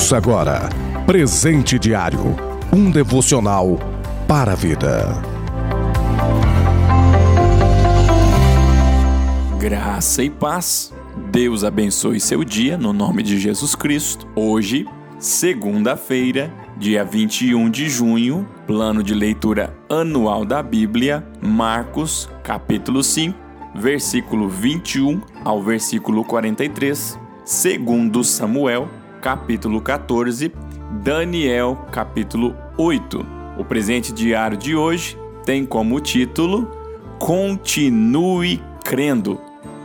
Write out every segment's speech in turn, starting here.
Ouça agora Presente Diário um devocional para a vida. Graça e paz. Deus abençoe seu dia no nome de Jesus Cristo. Hoje, segunda-feira, dia 21 de junho, plano de leitura anual da Bíblia, Marcos, capítulo 5, versículo 21 ao versículo 43, segundo Samuel, capítulo 14, Daniel, capítulo 8. O presente diário de hoje tem como título Continue crendo.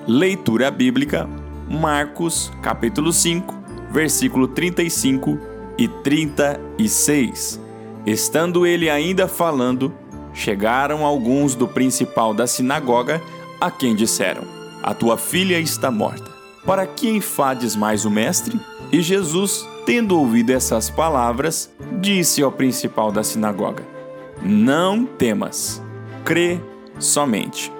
Leitura bíblica, Marcos, capítulo 5, versículo 35 e 36. Estando ele ainda falando, chegaram alguns do principal da sinagoga, a quem disseram: A tua filha está morta. Para que enfades mais o mestre? E Jesus, tendo ouvido essas palavras, disse ao principal da sinagoga: Não temas, crê somente.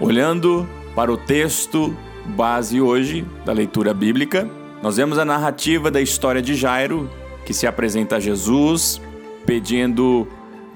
Olhando para o texto base hoje da leitura bíblica, nós vemos a narrativa da história de Jairo, que se apresenta a Jesus, pedindo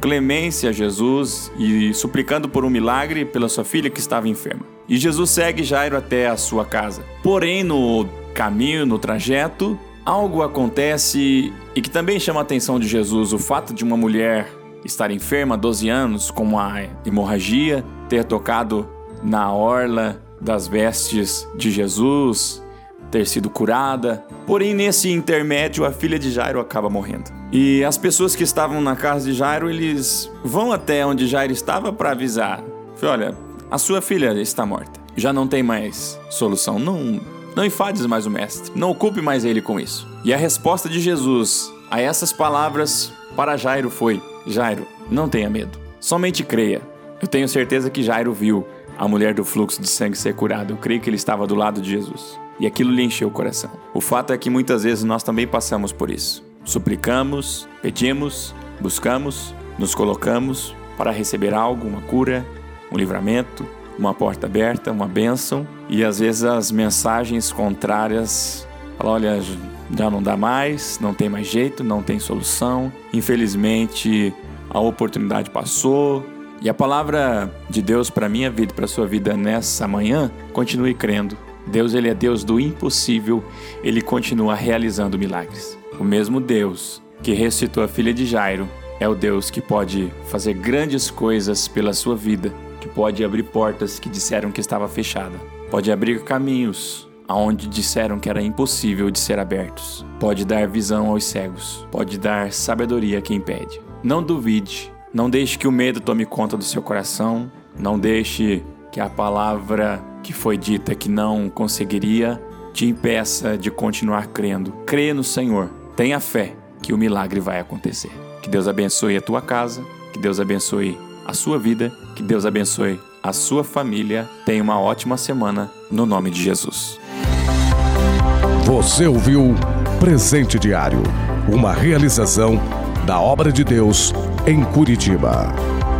clemência a Jesus e suplicando por um milagre pela sua filha que estava enferma. E Jesus segue Jairo até a sua casa. Porém, no caminho, no trajeto, algo acontece e que também chama a atenção de Jesus: o fato de uma mulher estar enferma há 12 anos com uma hemorragia, ter tocado na orla das vestes de Jesus, ter sido curada. Porém, nesse intermédio, a filha de Jairo acaba morrendo. E as pessoas que estavam na casa de Jairo, eles vão até onde Jairo estava para avisar. Olha, a sua filha está morta. Já não tem mais solução. Não, não enfades mais o mestre. Não ocupe mais ele com isso. E a resposta de Jesus a essas palavras para Jairo foi: Jairo, não tenha medo. Somente creia. Eu tenho certeza que Jairo viu a mulher do fluxo de sangue ser curada. Eu creio que ele estava do lado de Jesus. E aquilo lhe encheu o coração. O fato é que muitas vezes nós também passamos por isso. Suplicamos, pedimos, buscamos, nos colocamos para receber algo, uma cura, um livramento, uma porta aberta, uma bênção. E às vezes as mensagens contrárias falam: olha, já não dá mais, não tem mais jeito, não tem solução. Infelizmente a oportunidade passou, e a palavra de Deus para minha vida e para sua vida nessa manhã, continue crendo. Deus ele é Deus do impossível, ele continua realizando milagres. O mesmo Deus que ressuscitou a filha de Jairo é o Deus que pode fazer grandes coisas pela sua vida, que pode abrir portas que disseram que estava fechada, pode abrir caminhos aonde disseram que era impossível de ser abertos, pode dar visão aos cegos, pode dar sabedoria a quem pede. Não duvide não deixe que o medo tome conta do seu coração. Não deixe que a palavra que foi dita que não conseguiria te impeça de continuar crendo. Crê no Senhor. Tenha fé que o milagre vai acontecer. Que Deus abençoe a tua casa. Que Deus abençoe a sua vida. Que Deus abençoe a sua família. Tenha uma ótima semana no nome de Jesus. Você ouviu Presente Diário, uma realização da obra de Deus em Curitiba.